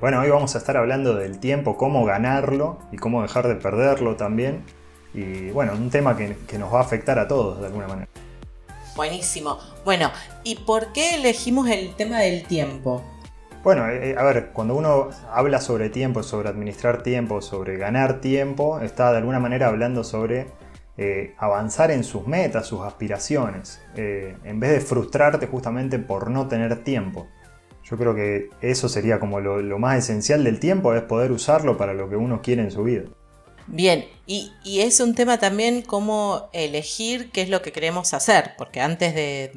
Bueno, hoy vamos a estar hablando del tiempo, cómo ganarlo y cómo dejar de perderlo también. Y bueno, un tema que, nos va a afectar a todos de alguna manera. Buenísimo. Bueno, ¿y por qué elegimos el tema del tiempo? Bueno, eh, eh, a ver, cuando uno habla sobre tiempo, sobre administrar tiempo, sobre ganar tiempo, está de alguna manera hablando sobre eh, avanzar en sus metas, sus aspiraciones, en vez de frustrarte justamente por no tener tiempo. Yo creo que eso sería como lo, más esencial del tiempo, es poder usarlo para lo que uno quiere en su vida. Bien, y, es un tema también cómo elegir qué es lo que queremos hacer, porque antes de,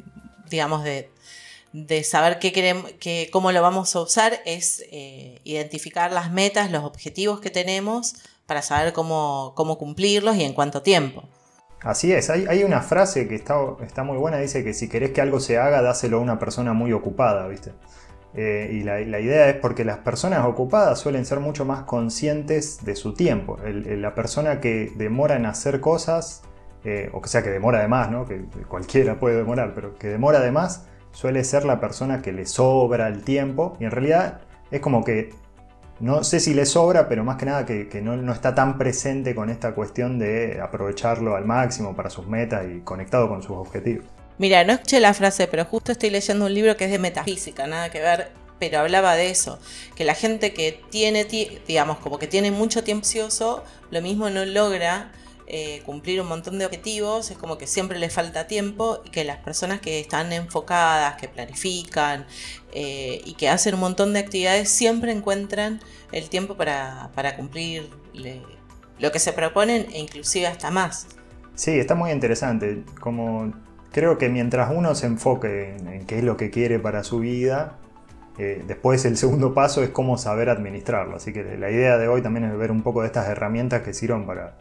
digamos, de, saber qué queremos, cómo lo vamos a usar, es eh, identificar las metas, los objetivos que tenemos para saber cómo, cómo cumplirlos y en cuánto tiempo. Así es, hay, una frase que está, está, muy buena, dice que si querés que algo se haga, dáselo a una persona muy ocupada, ¿viste? Eh, y la, idea es porque las personas ocupadas suelen ser mucho más conscientes de su tiempo. la persona que demora en hacer cosas, eh, o sea que demora de más, ¿no? que cualquiera puede demorar, pero que demora de más, suele ser la persona que le sobra el tiempo. Y en realidad es como que, no sé si le sobra, pero más que nada que, no, no está tan presente con esta cuestión de aprovecharlo al máximo para sus metas y conectado con sus objetivos. Mira, no escuché la frase, pero justo estoy leyendo un libro que es de metafísica, nada que ver, pero hablaba de eso, que la gente que tiene, digamos, como que tiene mucho tiempo ocioso, lo mismo no logra eh, cumplir un montón de objetivos, es como que siempre le falta tiempo y que las personas que están enfocadas, que planifican eh, y que hacen un montón de actividades siempre encuentran el tiempo para, para cumplir lo que se proponen e inclusive hasta más. Sí, está muy interesante. Como Creo que mientras uno se enfoque en, qué es lo que quiere para su vida, eh, después el segundo paso es cómo saber administrarlo. Así que la idea de hoy también es ver un poco de estas herramientas que sirven para,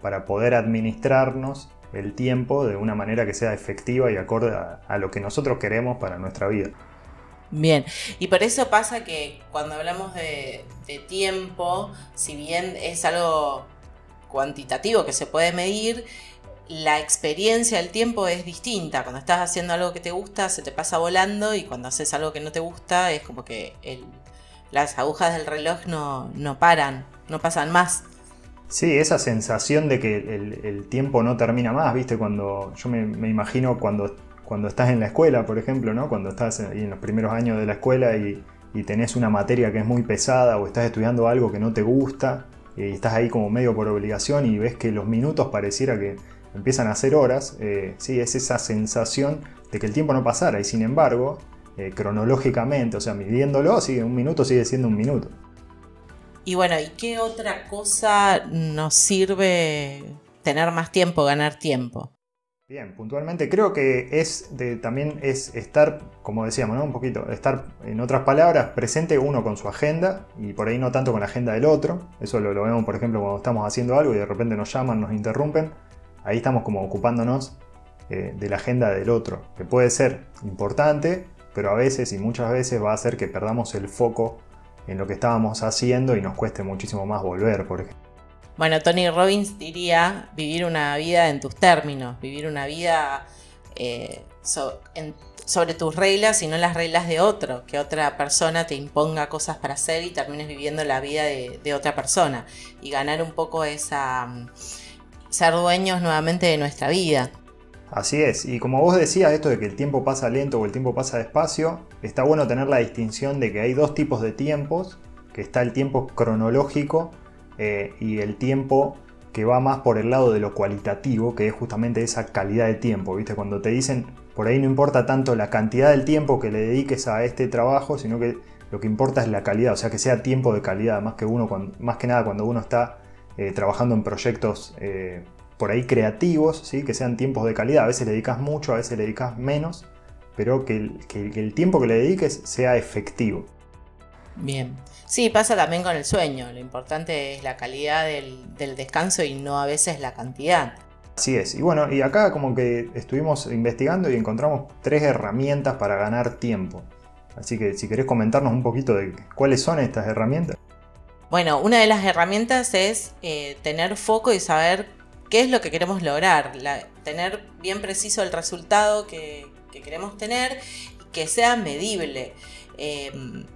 para poder administrarnos el tiempo de una manera que sea efectiva y acorde a, lo que nosotros queremos para nuestra vida. Bien, y por eso pasa que cuando hablamos de, de tiempo, si bien es algo cuantitativo que se puede medir, la experiencia del tiempo es distinta. Cuando estás haciendo algo que te gusta, se te pasa volando y cuando haces algo que no te gusta, es como que las agujas del reloj no, paran, no pasan más. Sí, esa sensación de que el, tiempo no termina más, ¿viste? Cuando yo me, imagino cuando, cuando estás en la escuela, por ejemplo, ¿no? Cuando estás en los primeros años de la escuela y, y tenés una materia que es muy pesada o estás estudiando algo que no te gusta y estás ahí como medio por obligación y ves que los minutos pareciera que, empiezan a hacer horas, eh, sí, es esa sensación de que el tiempo no pasara y sin embargo, eh, cronológicamente, o sea, midiéndolo, sigue, un minuto sigue siendo un minuto. Y bueno, ¿y qué otra cosa nos sirve tener más tiempo, ganar tiempo? Bien, puntualmente creo que es de, también es estar, como decíamos, ¿no? un poquito, estar en otras palabras, presente uno con su agenda y por ahí no tanto con la agenda del otro. Eso lo, lo vemos, por ejemplo, cuando estamos haciendo algo y de repente nos llaman, nos interrumpen ahí estamos como ocupándonos eh, de la agenda del otro, que puede ser importante, pero a veces y muchas veces va a hacer que perdamos el foco en lo que estábamos haciendo y nos cueste muchísimo más volver, por ejemplo. Bueno, Tony Robbins diría vivir una vida en tus términos, vivir una vida eh, sobre tus reglas y no las reglas de otro, que otra persona te imponga cosas para hacer y termines viviendo la vida de otra persona y ganar un poco esa ser dueños nuevamente de nuestra vida. Así es, y como vos decías, esto de que el tiempo pasa lento o el tiempo pasa despacio, está bueno tener la distinción de que hay dos tipos de tiempos, que está el tiempo cronológico eh, y el tiempo que va más por el lado de lo cualitativo, que es justamente esa calidad de tiempo, ¿viste? Cuando te dicen, por ahí no importa tanto la cantidad del tiempo que le dediques a este trabajo, sino que lo que importa es la calidad, o sea, que sea tiempo de calidad, más que, uno, más que nada cuando uno está eh, trabajando en proyectos eh, por ahí creativos, ¿sí? que sean tiempos de calidad. A veces le dedicas mucho, a veces le dedicas menos, pero que el, tiempo que le dediques sea efectivo. Bien. Sí, pasa también con el sueño. Lo importante es la calidad del, del, descanso y no a veces la cantidad. Así es. Y bueno, y acá como que estuvimos investigando y encontramos tres herramientas para ganar tiempo. Así que si querés comentarnos un poquito de cuáles son estas herramientas. Bueno, una de las herramientas es eh, tener foco y saber qué es lo que queremos lograr, tener bien preciso el resultado que, queremos tener y que sea medible. Em,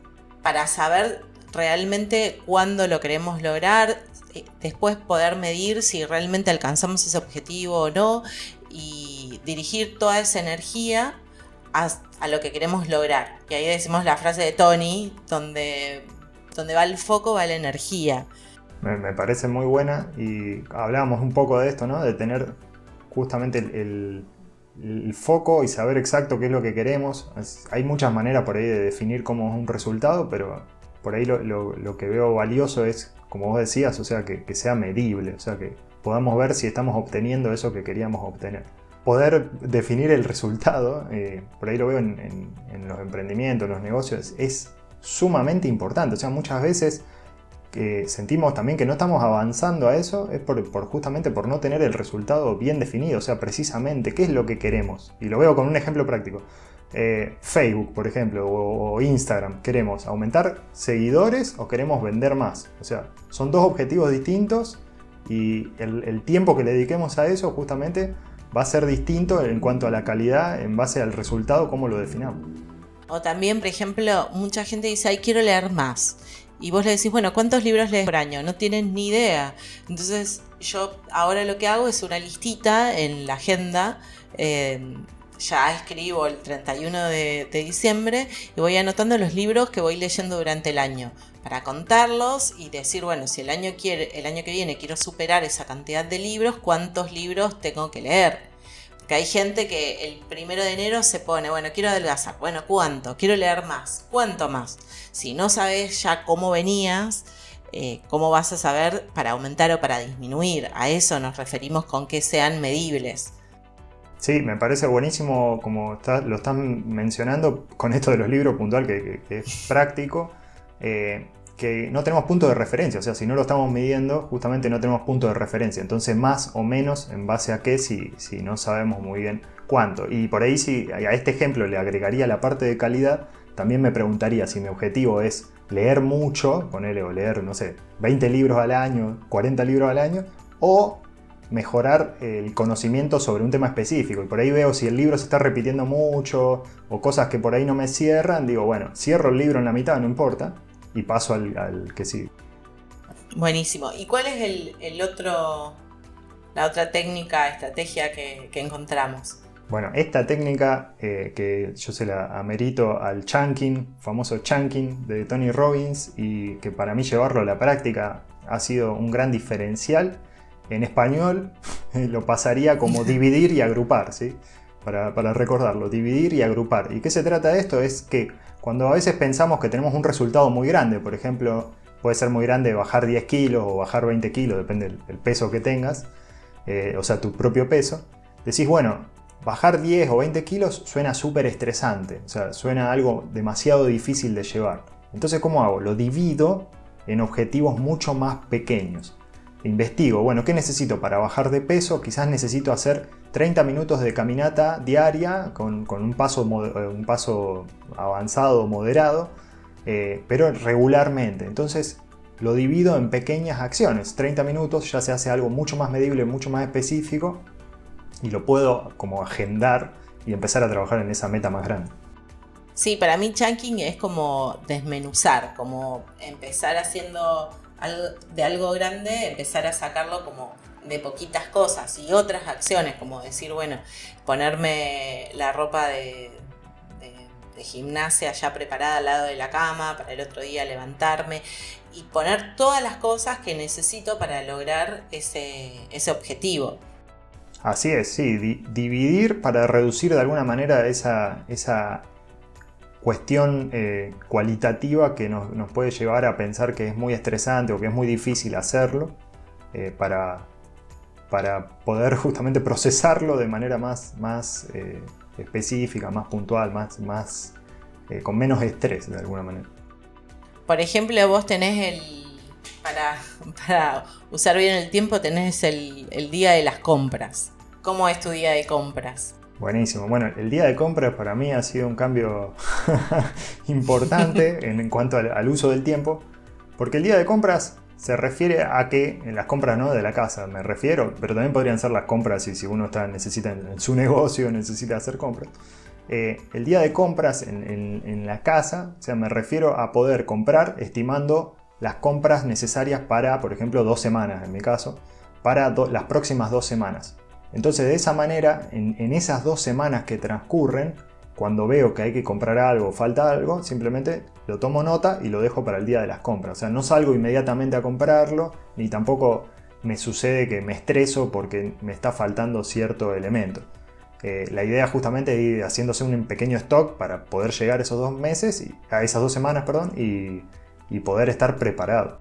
para saber realmente cuándo lo queremos lograr, eh, después poder medir si realmente alcanzamos ese objetivo o no y dirigir toda esa energía a, lo que queremos lograr. Y ahí decimos la frase de Tony, donde, donde va el foco va la energía. Me, parece muy buena y hablábamos un poco de esto, ¿no? De tener justamente el, foco y saber exacto qué es lo que queremos. Hay muchas maneras por ahí de definir cómo es un resultado, pero por ahí lo, que veo valioso es, como vos decías, o sea, que, sea medible, o sea, que podamos ver si estamos obteniendo eso que queríamos obtener. Poder definir el resultado, eh, por ahí lo veo en, en los emprendimientos, en los negocios, es sumamente importante. O sea, muchas veces que sentimos también que no estamos avanzando a eso es por, justamente por no tener el resultado bien definido, o sea, precisamente qué es lo que queremos. Y lo veo con un ejemplo práctico. Eh, Facebook, por ejemplo, o, Instagram, queremos aumentar seguidores o queremos vender más. O sea, son dos objetivos distintos y el, el tiempo que le dediquemos a eso justamente va a ser distinto en cuanto a la calidad en base al resultado, cómo lo definamos. O también, por ejemplo, mucha gente dice, ay, quiero leer más y vos le decís, bueno, ¿cuántos libros lees por año? No tienen ni idea. Entonces yo ahora lo que hago es una listita en la agenda. Eh, ya escribo el 31 de, diciembre y voy anotando los libros que voy leyendo durante el año para contarlos y decir, bueno, si el año, quiere, el año que viene quiero superar esa cantidad de libros, ¿cuántos libros tengo que leer? Que hay gente que el primero de enero se pone, bueno, quiero adelgazar, bueno, ¿cuánto? Quiero leer más, ¿cuánto más? Si no sabes ya cómo venías, eh, ¿cómo vas a saber para aumentar o para disminuir? A eso nos referimos con que sean medibles. Sí, me parece buenísimo como lo están mencionando con esto de los libros puntual, que, es práctico. Eh, que no tenemos punto de referencia, o sea, si no lo estamos midiendo, justamente no tenemos punto de referencia. Entonces, más o menos, en base a qué, si, si no sabemos muy bien cuánto. Y por ahí, si a este ejemplo le agregaría la parte de calidad, también me preguntaría si mi objetivo es leer mucho, ponerle o leer, no sé, 20 libros al año, 40 libros al año, o mejorar el conocimiento sobre un tema específico. Y por ahí veo si el libro se está repitiendo mucho o cosas que por ahí no me cierran, digo, bueno, cierro el libro en la mitad, no importa, y paso al, que sigue. Buenísimo. ¿Y cuál es el, otro, la otra técnica, estrategia que, encontramos? Bueno, esta técnica eh, que yo se la amerito al chunking, famoso chunking de Tony Robbins, y que para mí llevarlo a la práctica ha sido un gran diferencial. En español lo pasaría como dividir y agrupar, ¿sí? Para, para recordarlo, dividir y agrupar. ¿Y qué se trata de esto? Es que cuando a veces pensamos que tenemos un resultado muy grande, por ejemplo, puede ser muy grande bajar 10 kilos o bajar 20 kilos, depende del peso que tengas, eh, o sea, tu propio peso, decís, bueno, bajar 10 o 20 kilos suena súper estresante, o sea, suena algo demasiado difícil de llevar. Entonces, ¿cómo hago? Lo divido en objetivos mucho más pequeños. Investigo, bueno, ¿qué necesito para bajar de peso? Quizás necesito hacer 30 minutos de caminata diaria con, un, paso, eh, un paso avanzado, moderado, eh, pero regularmente. Entonces lo divido en pequeñas acciones. 30 minutos ya se hace algo mucho más medible, mucho más específico y lo puedo como agendar y empezar a trabajar en esa meta más grande. Sí, para mí chunking es como desmenuzar, como empezar haciendo de algo grande, empezar a sacarlo como de poquitas cosas y otras acciones, como decir, bueno, ponerme la ropa de, gimnasia ya preparada al lado de la cama para el otro día levantarme y poner todas las cosas que necesito para lograr ese, objetivo. Así es, sí, dividir para reducir de alguna manera esa, esa cuestión eh, cualitativa que nos, puede llevar a pensar que es muy estresante o que es muy difícil hacerlo eh, para, para poder justamente procesarlo de manera más, más eh, específica, más puntual, más, más con menos estrés de alguna manera. Por ejemplo, vos tenés el, para, usar bien el tiempo, tenés el, día de las compras. ¿Cómo es tu día de compras? Buenísimo. Bueno, el día de compras para mí ha sido un cambio importante en, cuanto al, uso del tiempo, porque el día de compras se refiere a que en las compras no de la casa, me refiero, pero también podrían ser las compras si, si uno está, necesita en su negocio, necesita hacer compras. Eh, el día de compras en, la casa, o sea, me refiero a poder comprar estimando las compras necesarias para, por ejemplo, dos semanas en mi caso, para las próximas dos semanas. Entonces, de esa manera, en, esas dos semanas que transcurren, cuando veo que hay que comprar algo falta algo, simplemente lo tomo nota y lo dejo para el día de las compras. O sea, no salgo inmediatamente a comprarlo, ni tampoco me sucede que me estreso porque me está faltando cierto elemento. Eh, la idea justamente es ir haciéndose un pequeño stock para poder llegar esos dos meses, y, a esas dos semanas, perdón, y, poder estar preparado.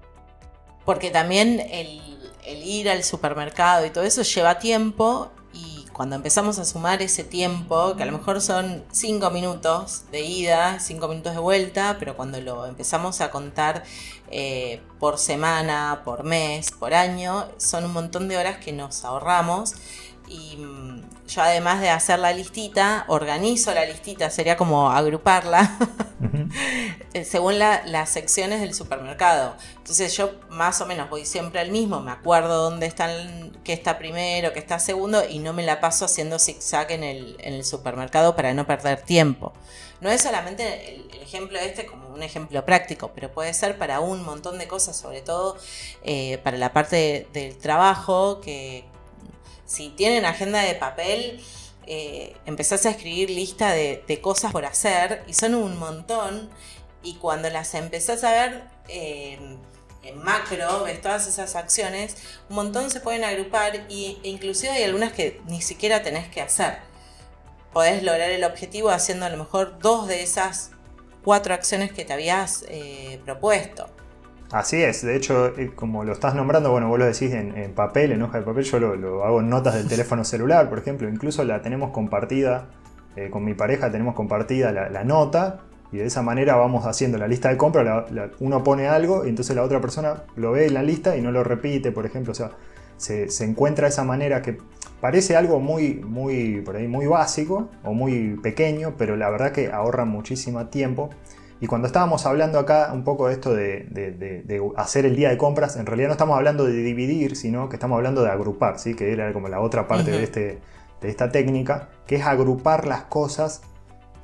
Porque también el, el ir al supermercado y todo eso lleva tiempo cuando empezamos a sumar ese tiempo, que a lo mejor son 5 minutos de ida, 5 minutos de vuelta, pero cuando lo empezamos a contar eh, por semana, por mes, por año, son un montón de horas que nos ahorramos. Y mm, yo además de hacer la listita, organizo la listita, sería como agruparla eh, según las secciones del supermercado. Entonces yo más o menos voy siempre al mismo, me acuerdo dónde está, qué está primero, qué está segundo y no me la paso haciendo zigzag en el, en el supermercado para no perder tiempo. No es solamente el, ejemplo este como un ejemplo práctico, pero puede ser para un montón de cosas, sobre todo eh, para la parte del trabajo, que si tienen agenda de papel, eh, empezás a escribir lista de, cosas por hacer y son un montón y cuando las empezás a ver eh, en macro, ves todas esas acciones, un montón se pueden agrupar y, e inclusive hay algunas que ni siquiera tenés que hacer. Podés lograr el objetivo haciendo a lo mejor dos de esas cuatro acciones que te habías eh, propuesto. Así es, de hecho, eh, como lo estás nombrando, bueno, vos lo decís en, papel, en hoja de papel, yo lo, hago en notas del teléfono celular, por ejemplo, incluso la tenemos compartida, eh, con mi pareja tenemos compartida la, nota, y de esa manera vamos haciendo la lista de compra, uno pone algo y entonces la otra persona lo ve en la lista y no lo repite, por ejemplo, o sea, se, encuentra esa manera que parece algo muy, muy, por ahí, muy básico o muy pequeño, pero la verdad que ahorra muchísimo tiempo y cuando estábamos hablando acá un poco de esto de, hacer el día de compras, en realidad no estamos hablando de dividir, sino que estamos hablando de agrupar, ¿sí? que era como la otra parte de, este, de esta técnica, que es agrupar las cosas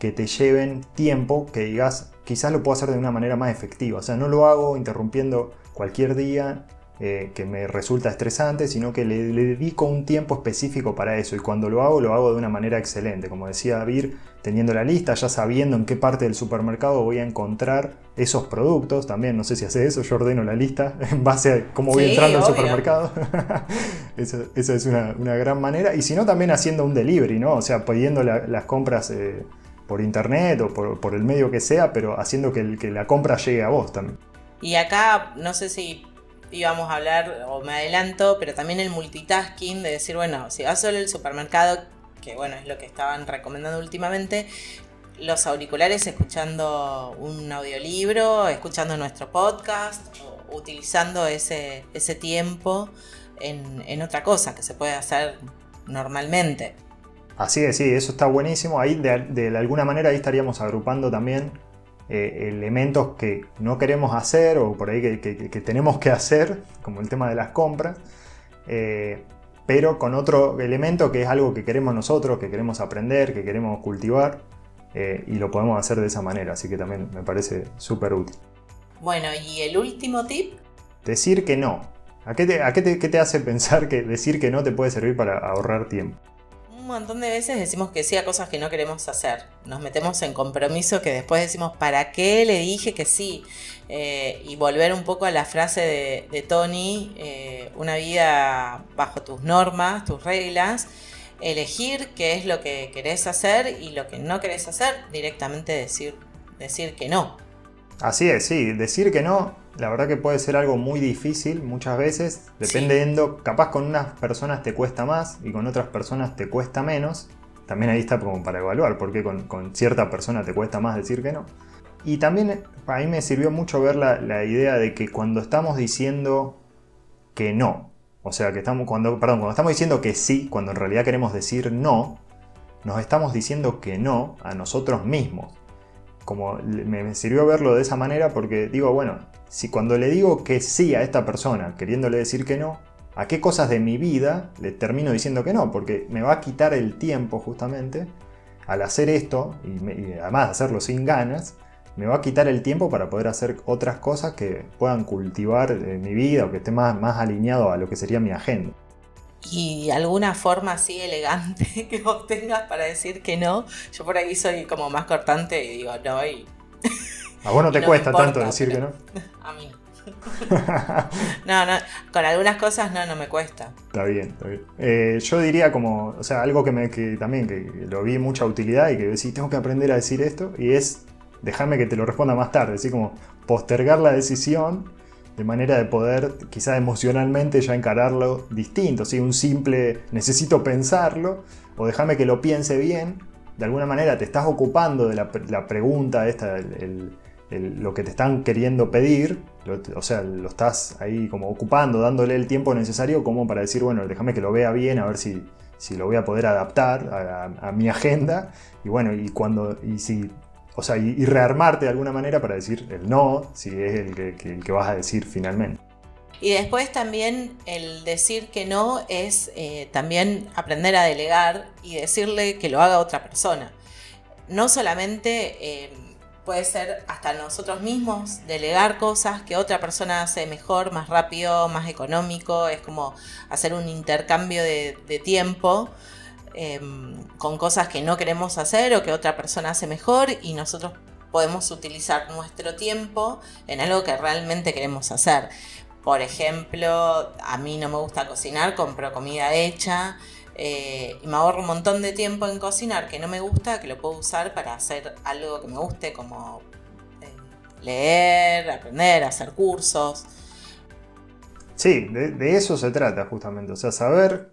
que te lleven tiempo, que digas, quizás lo puedo hacer de una manera más efectiva. O sea, no lo hago interrumpiendo cualquier día eh, que me resulta estresante, sino que le, dedico un tiempo específico para eso. Y cuando lo hago, lo hago de una manera excelente. Como decía Vir, teniendo la lista, ya sabiendo en qué parte del supermercado voy a encontrar esos productos. También, no sé si hace eso, yo ordeno la lista en base a cómo voy entrando al supermercado. eso, es una, gran manera. Y si no, también haciendo un delivery, ¿no? O sea, pidiendo las compras. Eh, por internet o por, el medio que sea, pero haciendo que, que la compra llegue a vos también. Y acá, no sé si íbamos a hablar, o me adelanto, pero también el multitasking de decir, bueno, si vas solo al supermercado, que bueno, es lo que estaban recomendando últimamente, los auriculares escuchando un audiolibro, escuchando nuestro podcast, o utilizando ese, ese tiempo en, otra cosa que se puede hacer normalmente. Así es, sí, eso está buenísimo. Ahí de, de alguna manera ahí estaríamos agrupando también eh, elementos que no queremos hacer o por ahí que, tenemos que hacer, como el tema de las compras, eh, pero con otro elemento que es algo que queremos nosotros, que queremos aprender, que queremos cultivar eh, y lo podemos hacer de esa manera, así que también me parece súper útil. Bueno, y el último tip. Decir que no. ¿A qué te hace pensar que decir que no te puede servir para ahorrar tiempo? Montón de veces decimos que sí a cosas que no queremos hacer. Nos metemos en compromiso que después decimos, ¿para qué le dije que sí? Eh, y volver un poco a la frase de, Tony, eh, una vida bajo tus normas, tus reglas, elegir qué es lo que querés hacer y lo que no querés hacer, directamente decir, decir que no. Así es, sí, decir que no la verdad que puede ser algo muy difícil muchas veces, dependiendo, capaz con unas personas te cuesta más y con otras personas te cuesta menos. También ahí está como para evaluar por qué con, cierta persona te cuesta más decir que no. Y también a mí me sirvió mucho ver la, idea de que cuando estamos diciendo que no, o sea, que estamos, cuando, perdón, cuando estamos diciendo que sí, cuando en realidad queremos decir no, nos estamos diciendo que no a nosotros mismos. Como me sirvió verlo de esa manera porque digo, bueno, si cuando le digo que sí a esta persona, queriéndole decir que no, ¿a qué cosas de mi vida le termino diciendo que no? Porque me va a quitar el tiempo justamente al hacer esto, y, además hacerlo sin ganas, me va a quitar el tiempo para poder hacer otras cosas que puedan cultivar eh, mi vida o que esté más, más alineado a lo que sería mi agenda. ¿Y alguna forma así elegante que vos tengas para decir que no? Yo por ahí soy como más cortante y digo no y... A vos no te cuesta tanto decir que no. A mí no, no, con algunas cosas no, no me cuesta. Está bien, está bien. Eh, yo diría como, o sea, algo que, me, que también que lo vi mucha utilidad y que decís, tengo que aprender a decir esto, y es, déjame que te lo responda más tarde, así como postergar la decisión de manera de poder quizás emocionalmente ya encararlo distinto, ¿sí? un simple necesito pensarlo, o déjame que lo piense bien, de alguna manera te estás ocupando de la, pregunta esta, el lo que te están queriendo pedir, o sea, lo estás ahí como ocupando, dándole el tiempo necesario como para decir, bueno, déjame que lo vea bien, a ver si, si lo voy a poder adaptar a, mi agenda, y bueno, y cuando, y si, o sea, y, rearmarte de alguna manera para decir el no, si es el que, vas a decir finalmente. Y después también el decir que no es eh, también aprender a delegar y decirle que lo haga otra persona. No solamente... Eh, puede ser hasta nosotros mismos, delegar cosas que otra persona hace mejor, más rápido, más económico, es como hacer un intercambio de, tiempo em, con cosas que no queremos hacer o que otra persona hace mejor y nosotros podemos utilizar nuestro tiempo en algo que realmente queremos hacer. Por ejemplo, a mí no me gusta cocinar, compro comida hecha eh, y me ahorro un montón de tiempo en cocinar que no me gusta, que lo puedo usar para hacer algo que me guste, como eh, leer, aprender, hacer cursos. Sí, de, eso se trata justamente, o sea, saber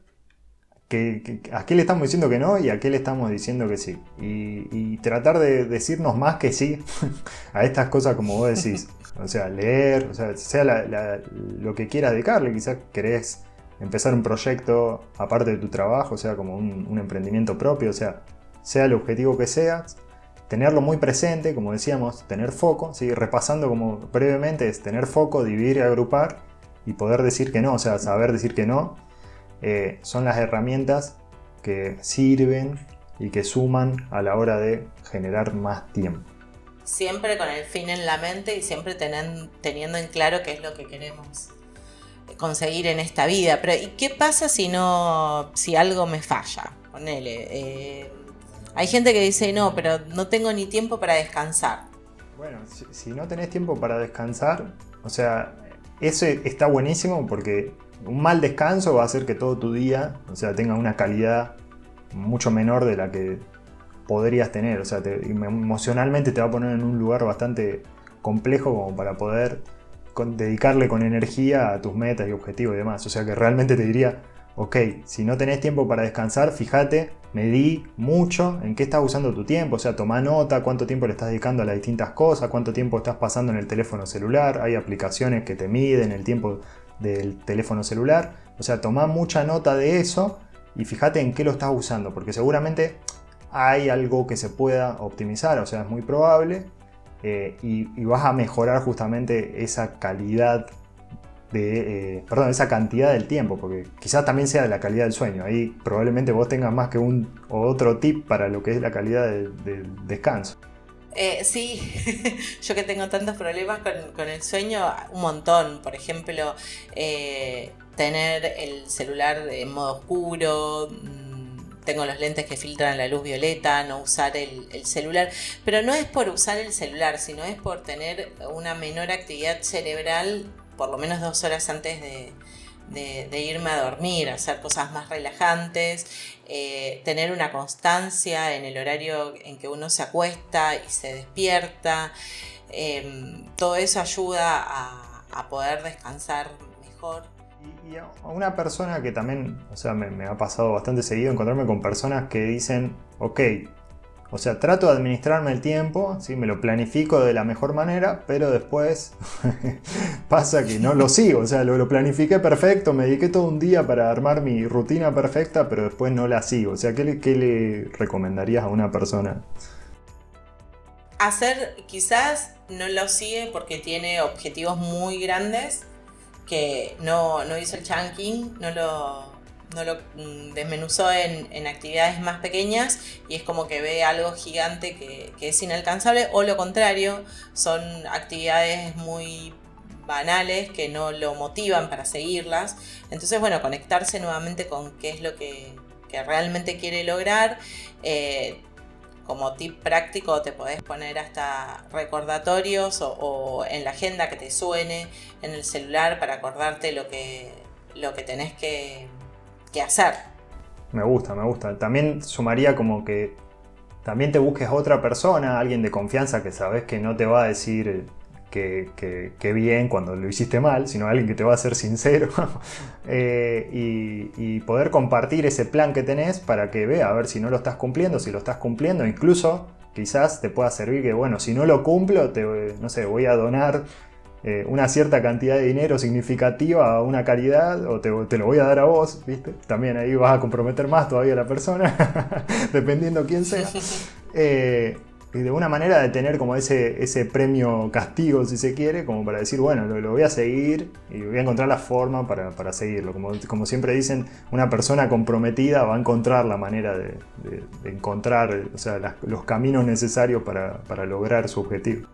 que, a qué le estamos diciendo que no y a qué le estamos diciendo que sí. Y, tratar de decirnos más que sí a estas cosas como vos decís. O sea, leer, o sea, sea lo que quieras dedicarle, quizás querés empezar un proyecto aparte de tu trabajo, o sea, como un, emprendimiento propio, o sea, sea el objetivo que sea, tenerlo muy presente, como decíamos, tener foco, ¿sí? repasando como brevemente es tener foco, dividir y agrupar y poder decir que no, o sea, saber decir que no, eh, son las herramientas que sirven y que suman a la hora de generar más tiempo. Siempre con el fin en la mente y siempre teniendo en claro qué es lo que queremos conseguir en esta vida. Pero ¿y qué pasa si no, si algo me falla? Ponele. Eh, hay gente que dice, no, pero no tengo ni tiempo para descansar. Bueno, si, no tenés tiempo para descansar, o sea, eso está buenísimo porque un mal descanso va a hacer que todo tu día, o sea, tenga una calidad mucho menor de la que podrías tener. O sea, emocionalmente te va a poner en un lugar bastante complejo como para poder dedicarle con energía a tus metas y objetivos y demás. O sea que realmente te diría, ok, si no tenés tiempo para descansar, fíjate, medí mucho en qué estás usando tu tiempo, o sea, toma nota, cuánto tiempo le estás dedicando a las distintas cosas, cuánto tiempo estás pasando en el teléfono celular, hay aplicaciones que te miden el tiempo del teléfono celular, o sea, toma mucha nota de eso y fíjate en qué lo estás usando, porque seguramente hay algo que se pueda optimizar, o sea, es muy probable, eh, y, vas a mejorar justamente esa calidad de, eh, perdón, esa cantidad del tiempo, porque quizás también sea de la calidad del sueño. Ahí probablemente vos tengas más que un otro tip para lo que es la calidad del descanso. Eh, sí, yo que tengo tantos problemas con, el sueño, un montón. Por ejemplo, tener el celular en modo oscuro, tengo los lentes que filtran la luz violeta, no usar el, celular, pero no es por usar el celular, sino es por tener una menor actividad cerebral por lo menos dos horas antes de, irme a dormir, hacer cosas más relajantes, eh, tener una constancia en el horario en que uno se acuesta y se despierta. Em, todo eso ayuda a poder descansar mejor y a una persona que también, o sea, me, ha pasado bastante seguido encontrarme con personas que dicen, ok, o sea, trato de administrarme el tiempo, ¿sí? me lo planifico de la mejor manera, pero después pasa que no lo sigo. O sea, lo, lo, planifiqué perfecto, me dediqué todo un día para armar mi rutina perfecta, pero después no la sigo. O sea, ¿qué le, recomendarías a una persona? Hacer, quizás no lo sigue porque tiene objetivos muy grandes que no, hizo el chunking, no lo, no lo mm, desmenuzó en, actividades más pequeñas y es como que ve algo gigante que, que, es inalcanzable o lo contrario, son actividades muy banales que no lo motivan para seguirlas. Entonces, bueno, conectarse nuevamente con qué es lo que, realmente quiere lograr. Eh, como tip práctico te podés poner hasta recordatorios o, en la agenda que te suene en el celular para acordarte lo que, lo que tenés que, que hacer. Me gusta, me gusta. También sumaría como que también te busques otra persona, alguien de confianza que sabes que no te va a decir que, bien cuando lo hiciste mal, sino alguien que te va a ser sincero eh, y, poder compartir ese plan que tenés para que vea a ver si no lo estás cumpliendo, si lo estás cumpliendo, incluso quizás te pueda servir que, bueno, si no lo cumplo, te, no sé, voy a donar eh, una cierta cantidad de dinero significativa a una caridad o te, lo voy a dar a vos, ¿viste? También ahí vas a comprometer más todavía a la persona, dependiendo quién sea. Eh, y de una manera de tener como ese, ese premio castigo, si se quiere, como para decir, bueno, lo, voy a seguir y voy a encontrar la forma para, seguirlo. Como, como, siempre dicen, una persona comprometida va a encontrar la manera de, encontrar o sea, los caminos necesarios para, para lograr su objetivo.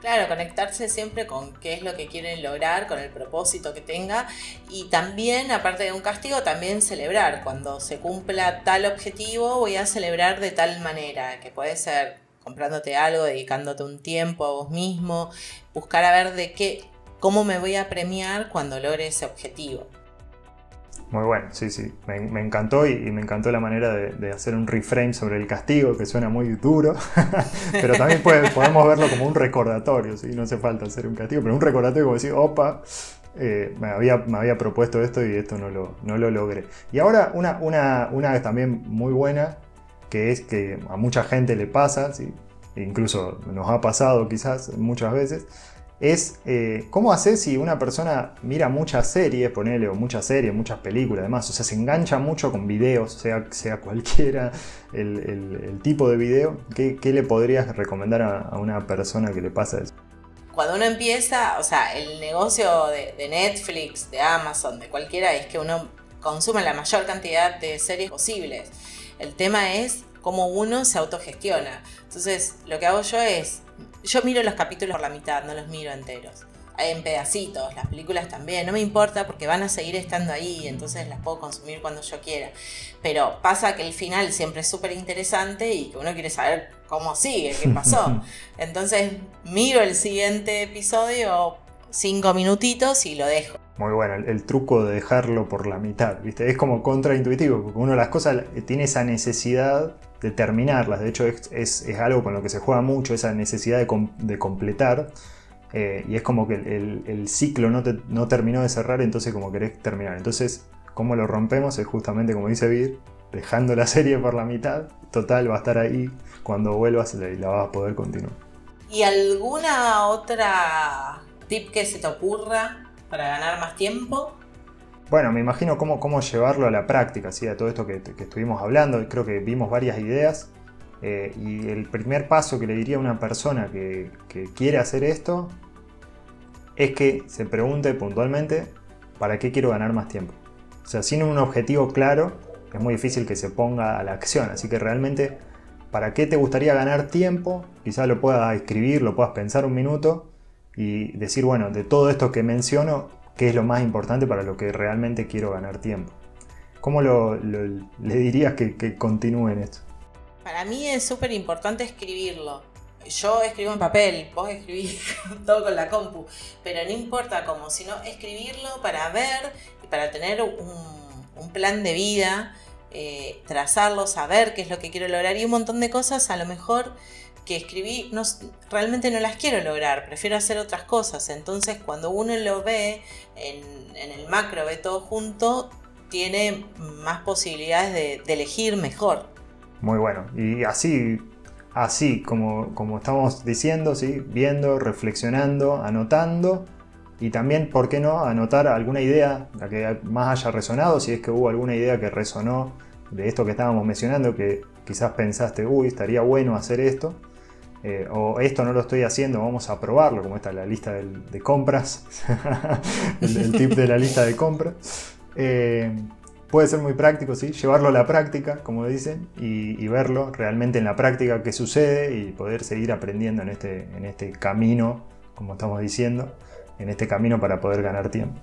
Claro, conectarse siempre con qué es lo que quieren lograr, con el propósito que tenga y también, aparte de un castigo, también celebrar. Cuando se cumpla tal objetivo, voy a celebrar de tal manera, que puede ser comprándote algo, dedicándote un tiempo a vos mismo, buscar a ver de qué, cómo me voy a premiar cuando logre ese objetivo. Muy bueno, sí, sí, me, encantó y, me encantó la manera de, hacer un reframe sobre el castigo, que suena muy duro, pero también podemos verlo como un recordatorio, ¿sí? no hace falta hacer un castigo, pero un recordatorio como decir, opa, eh, me, había, me había propuesto esto y esto no lo, no lo logré. Y ahora una, una, una también muy buena, que es que a mucha gente le pasa, ¿sí? incluso nos ha pasado quizás muchas veces, es eh, cómo hacer si una persona mira muchas series, ponele, o muchas series, muchas películas, además, o sea, se engancha mucho con videos, sea, sea cualquiera el, tipo de video, ¿qué, le podrías recomendar a, una persona que le pasa eso? Cuando uno empieza, o sea, el negocio de, de Netflix, de Amazon, de cualquiera, es que uno consume la mayor cantidad de series posibles. El tema es cómo uno se autogestiona. Entonces, lo que hago yo es, yo miro los capítulos por la mitad, no los miro enteros. En pedacitos, las películas también, no me importa porque van a seguir estando ahí, entonces las puedo consumir cuando yo quiera. Pero pasa que el final siempre es súper interesante y que uno quiere saber cómo sigue, qué pasó. Entonces miro el siguiente episodio cinco minutitos y lo dejo. Muy bueno, el, truco de dejarlo por la mitad, ¿viste? Es como contraintuitivo, porque uno de las cosas tiene esa necesidad de terminarlas, de hecho es, algo con lo que se juega mucho, esa necesidad de, completar, eh, y es como que el, ciclo no, no, terminó de cerrar, entonces como querés terminar. Entonces, ¿cómo lo rompemos? Es justamente como dice Vir, dejando la serie por la mitad, total va a estar ahí, cuando vuelvas la, la vas a poder continuar. ¿Y alguna otra tip que se te ocurra para ganar más tiempo? Bueno, me imagino cómo, cómo llevarlo a la práctica, ¿sí? a todo esto que, estuvimos hablando. Creo que vimos varias ideas. Eh, y el primer paso que le diría a una persona que, quiere hacer esto es que se pregunte puntualmente para qué quiero ganar más tiempo. O sea, sin un objetivo claro, es muy difícil que se ponga a la acción. Así que realmente, ¿para qué te gustaría ganar tiempo? Quizás lo puedas escribir, lo puedas pensar un minuto y decir, bueno, de todo esto que menciono, ¿qué es lo más importante para lo que realmente quiero ganar tiempo? ¿Cómo le dirías que, que continúe en esto? Para mí es súper importante escribirlo. Yo escribo en papel, vos escribís todo con la compu, pero no importa cómo, sino escribirlo para ver y para tener un, plan de vida, eh, trazarlo, saber qué es lo que quiero lograr y un montón de cosas a lo mejor que escribí no, realmente no las quiero lograr, prefiero hacer otras cosas. Entonces cuando uno lo ve en, el macro, ve todo junto, tiene más posibilidades de, elegir mejor. Muy bueno. Y así, así como, como estamos diciendo, viendo, reflexionando, anotando. Y también, ¿por qué no?, anotar alguna idea, la que más haya resonado, si es que hubo alguna idea que resonó de esto que estábamos mencionando, que quizás pensaste, uy, estaría bueno hacer esto. Eh, o esto no lo estoy haciendo, vamos a probarlo, como está la lista de compras, el, tip de la lista de compras. Eh, puede ser muy práctico, ¿sí? Llevarlo a la práctica, como dicen, y, verlo realmente en la práctica qué sucede y poder seguir aprendiendo en este, en este camino, como estamos diciendo, en este camino para poder ganar tiempo.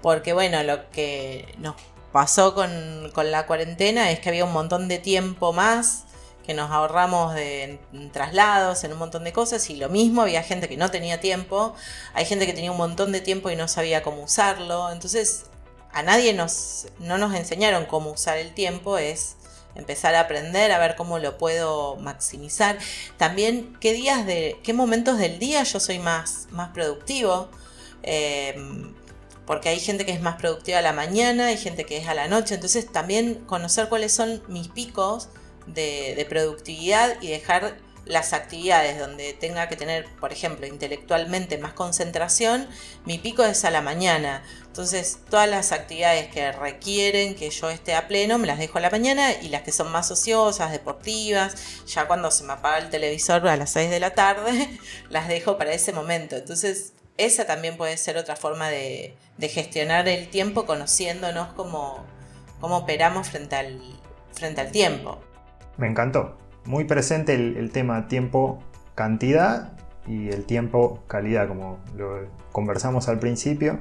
Porque bueno, lo que nos pasó con, con la cuarentena es que había un montón de tiempo más que nos ahorramos de traslados, en un montón de cosas, y lo mismo, había gente que no tenía tiempo, hay gente que tenía un montón de tiempo y no sabía cómo usarlo, entonces a nadie nos, no nos enseñaron cómo usar el tiempo, es empezar a aprender, a ver cómo lo puedo maximizar. También qué días de, qué momentos del día yo soy más, más productivo. Em, porque hay gente que es más productiva a la mañana, hay gente que es a la noche, entonces también conocer cuáles son mis picos de, productividad y dejar las actividades donde tenga que tener, por ejemplo, intelectualmente más concentración, mi pico es a la mañana. Entonces, todas las actividades que requieren que yo esté a pleno, me las dejo a la mañana y las que son más ociosas, deportivas, ya cuando se me apaga el televisor a las 6 de la tarde, las dejo para ese momento. Entonces, esa también puede ser otra forma de, gestionar el tiempo conociéndonos cómo, cómo operamos frente al, frente al tiempo. Me encantó. Muy presente el, tema tiempo-cantidad y el tiempo-calidad, como lo conversamos al principio.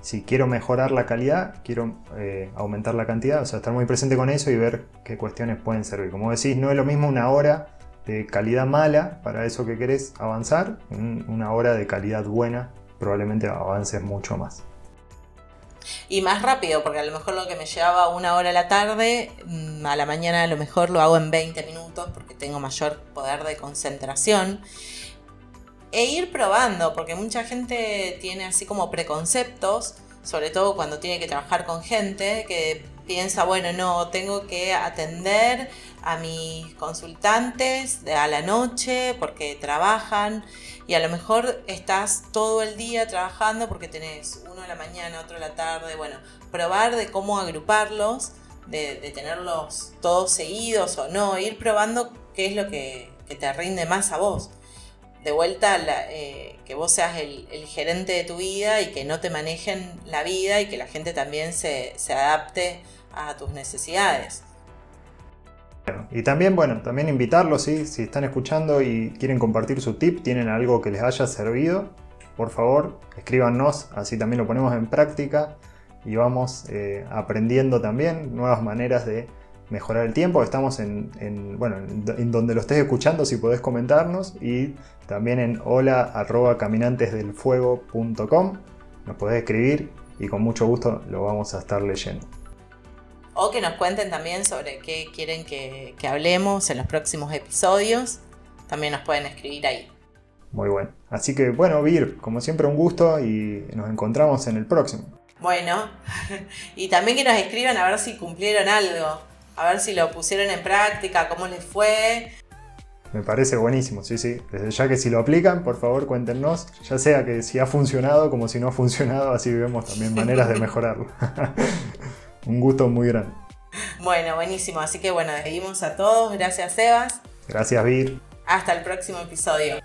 Si quiero mejorar la calidad, quiero eh, aumentar la cantidad, o sea, estar muy presente con eso y ver qué cuestiones pueden servir. Como decís, no es lo mismo una hora de calidad mala para eso que querés avanzar, una hora de calidad buena probablemente avances mucho más y más rápido, porque a lo mejor lo que me llevaba una hora a la tarde, mm, a la mañana a lo mejor lo hago en 20 minutos porque tengo mayor poder de concentración. E ir probando, porque mucha gente tiene así como preconceptos, sobre todo cuando tiene que trabajar con gente, que piensa, bueno, no, tengo que atender a mis consultantes a la noche porque trabajan y a lo mejor estás todo el día trabajando porque tenés uno a la mañana, otro a la tarde, bueno, probar de cómo agruparlos, de, tenerlos todos seguidos o no, ir probando qué es lo que, te rinde más a vos. De vuelta, eh, que vos seas el, gerente de tu vida y que no te manejen la vida y que la gente también se, se adapte a tus necesidades. Y también, bueno, también invitarlos, si están escuchando y quieren compartir su tip, tienen algo que les haya servido, por favor, escríbanos, así también lo ponemos en práctica y vamos eh, aprendiendo también nuevas maneras de mejorar el tiempo. Estamos en, bueno, en donde lo estés escuchando, si podés comentarnos, y también en hola caminantesdelfuego.com. Nos podés escribir y con mucho gusto lo vamos a estar leyendo o que nos cuenten también sobre qué quieren que, hablemos en los próximos episodios. También nos pueden escribir ahí. Muy bueno. Así que bueno, Vir, como siempre un gusto y nos encontramos en el próximo. Bueno, y también que nos escriban a ver si cumplieron algo, a ver si lo pusieron en práctica, cómo les fue. Me parece buenísimo, sí, sí. Desde ya que si lo aplican, por favor cuéntenos, ya sea que si ha funcionado como si no ha funcionado, así vemos también maneras de mejorarlo. Un gusto muy grande. Bueno, buenísimo. Así que bueno, despedimos a todos. Gracias, Sebas. Gracias, Vir. Hasta el próximo episodio.